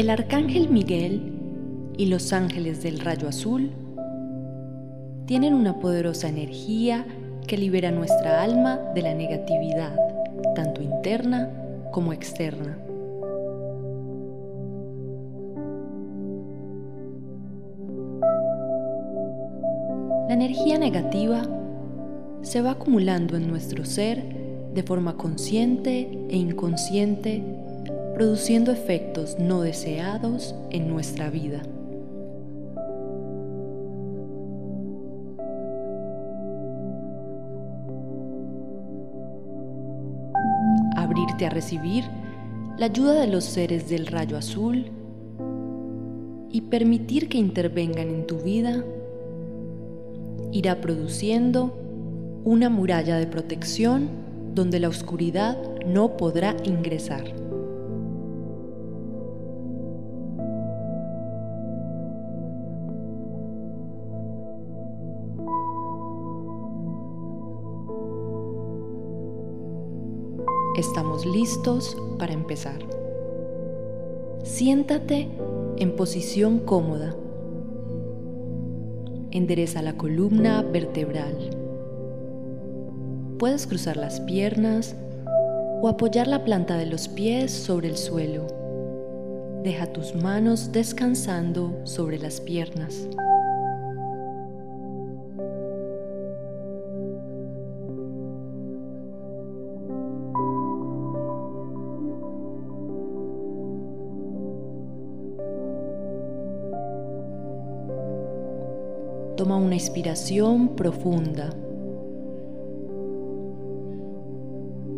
El arcángel Miguel y los ángeles del rayo azul tienen una poderosa energía que libera nuestra alma de la negatividad, tanto interna como externa. La energía negativa se va acumulando en nuestro ser de forma consciente e inconsciente produciendo efectos no deseados en nuestra vida. Abrirte a recibir la ayuda de los seres del rayo azul y permitir que intervengan en tu vida irá produciendo una muralla de protección donde la oscuridad no podrá ingresar. Listos para empezar. Siéntate en posición cómoda. Endereza la columna vertebral. Puedes cruzar las piernas o apoyar la planta de los pies sobre el suelo. Deja tus manos descansando sobre las piernas. Toma una inspiración profunda.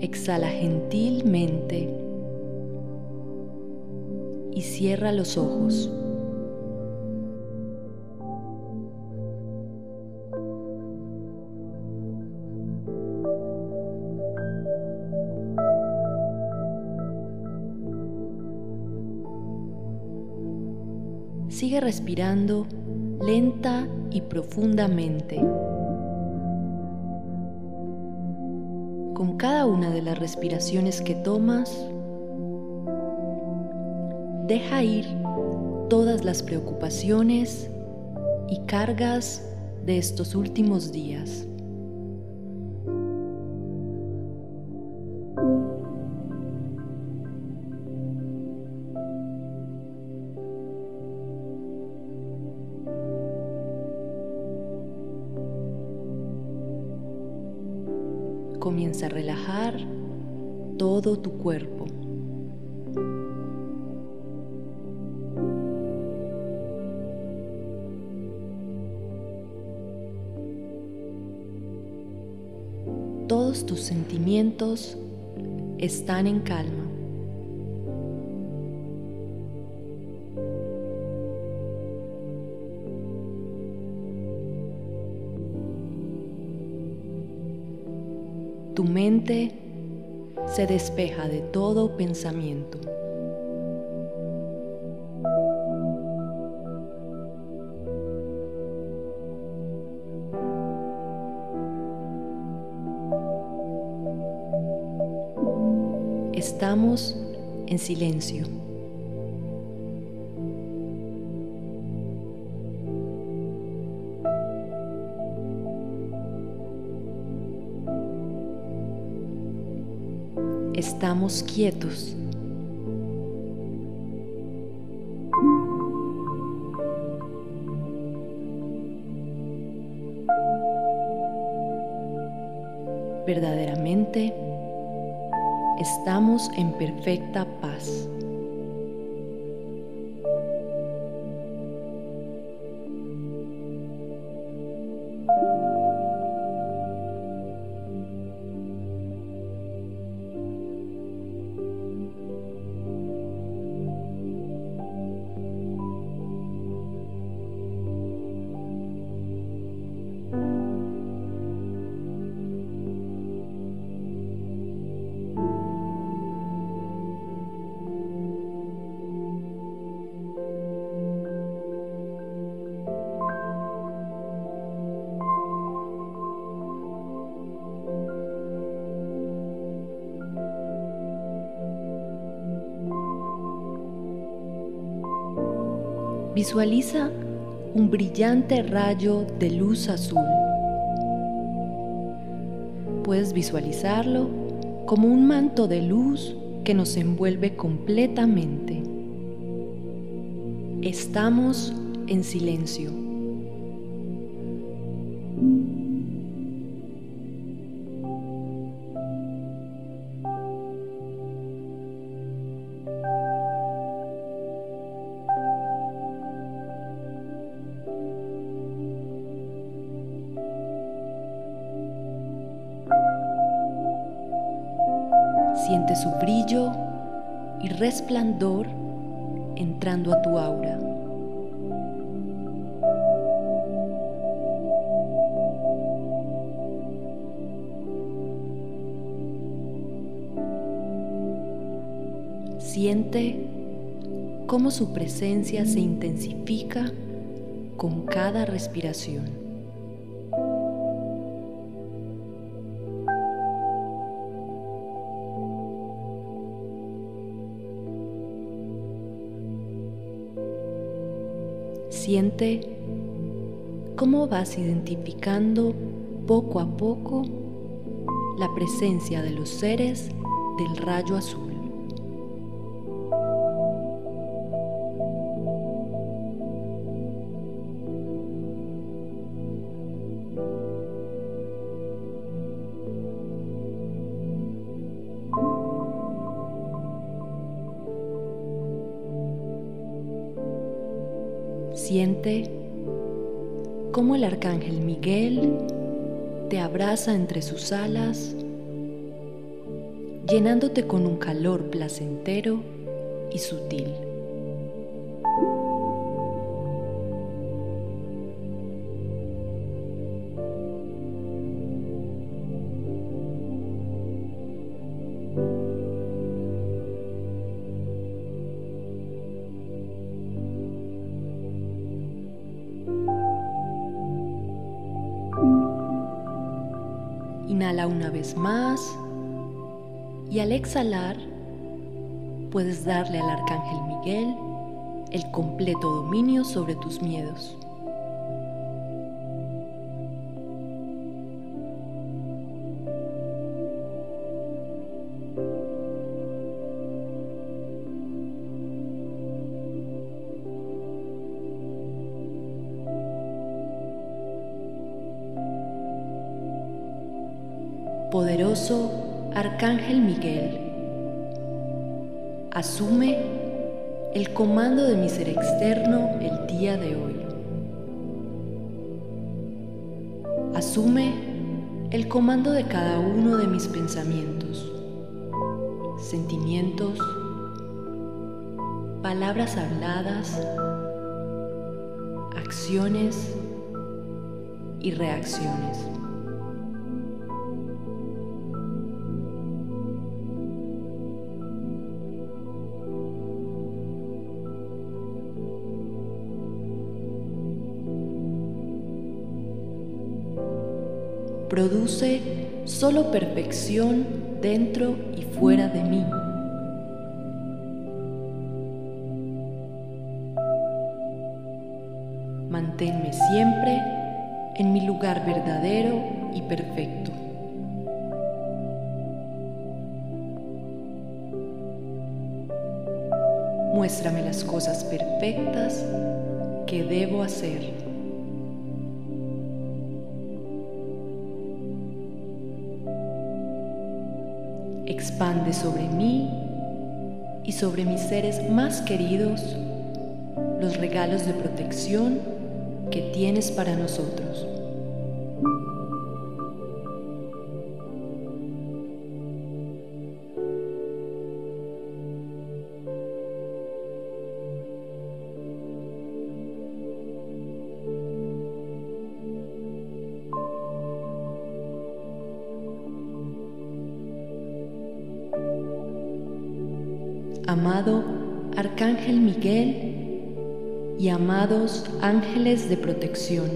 Exhala gentilmente y cierra los ojos. Sigue respirando lenta y profundamente. Con cada una de las respiraciones que tomas, deja ir todas las preocupaciones y cargas de estos últimos días. Cuerpo. Todos tus sentimientos están en calma. Tu mente se despeja de todo pensamiento. Estamos en silencio. Estamos quietos. Verdaderamente estamos en perfecta paz. Visualiza un brillante rayo de luz azul. Puedes visualizarlo como un manto de luz que nos envuelve completamente. Estamos en silencio. Siente cómo su presencia se intensifica con cada respiración. Siente cómo vas identificando poco a poco la presencia de los seres del rayo azul. Siente cómo el arcángel Miguel te abraza entre sus alas, llenándote con un calor placentero y sutil. Inhala una vez más y al exhalar puedes darle al Arcángel Miguel el completo dominio sobre tus miedos. Arcángel Miguel, asume el comando de mi ser externo el día de hoy. Asume el comando de cada uno de mis pensamientos, sentimientos, palabras habladas, acciones y reacciones. Produce solo perfección dentro y fuera de mí. Manténme siempre en mi lugar verdadero y perfecto. Muéstrame las cosas perfectas que debo hacer. Expande sobre mí y sobre mis seres más queridos los regalos de protección que tienes para nosotros. Amado Arcángel Miguel y amados ángeles de protección.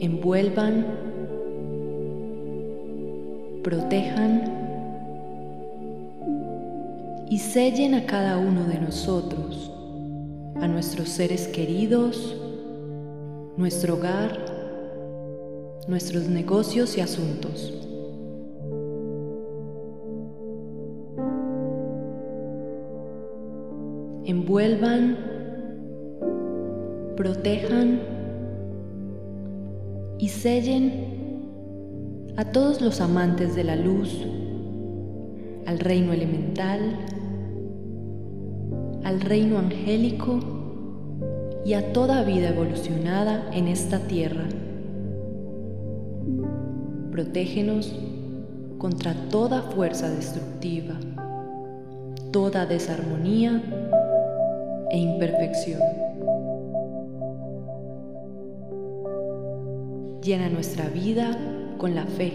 Envuelvan, protejan y sellen a cada uno de nosotros a nuestros seres queridos, nuestro hogar, nuestros negocios y asuntos. Envuelvan, protejan y sellen a todos los amantes de la luz, al reino elemental, al reino angélico y a toda vida evolucionada en esta tierra. Protégenos contra toda fuerza destructiva, toda desarmonía e imperfección. Llena nuestra vida con la fe,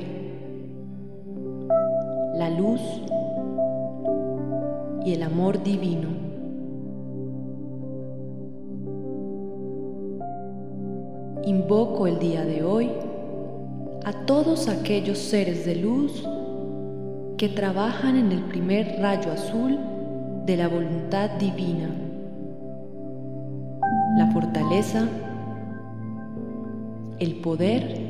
la luz y el amor divino. Invoco el día de hoy a todos aquellos seres de luz que trabajan en el primer rayo azul de la voluntad divina, la fortaleza el poder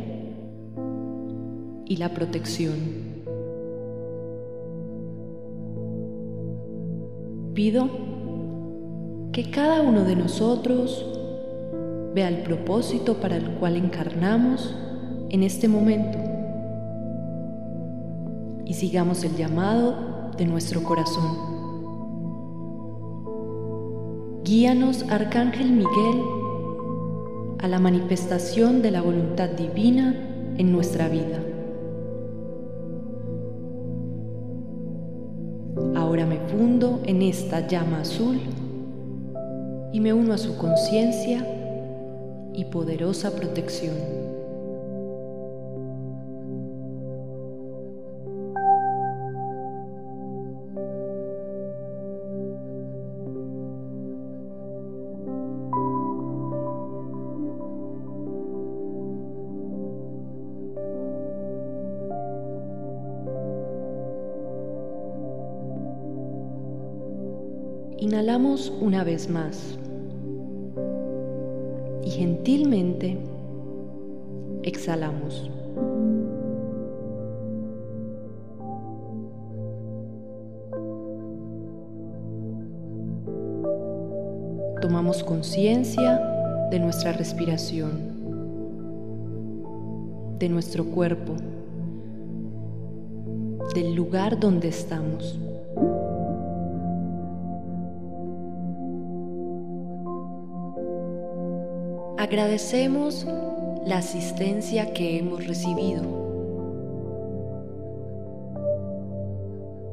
y la protección. Pido que cada uno de nosotros vea el propósito para el cual encarnamos en este momento y sigamos el llamado de nuestro corazón. Guíanos, Arcángel Miguel, a la manifestación de la voluntad divina en nuestra vida. Ahora me fundo en esta llama azul y me uno a su conciencia y poderosa protección. Inhalamos una vez más y gentilmente exhalamos. Tomamos conciencia de nuestra respiración, de nuestro cuerpo, del lugar donde estamos. Agradecemos la asistencia que hemos recibido.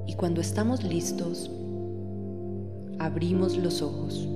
Y cuando estamos listos, abrimos los ojos.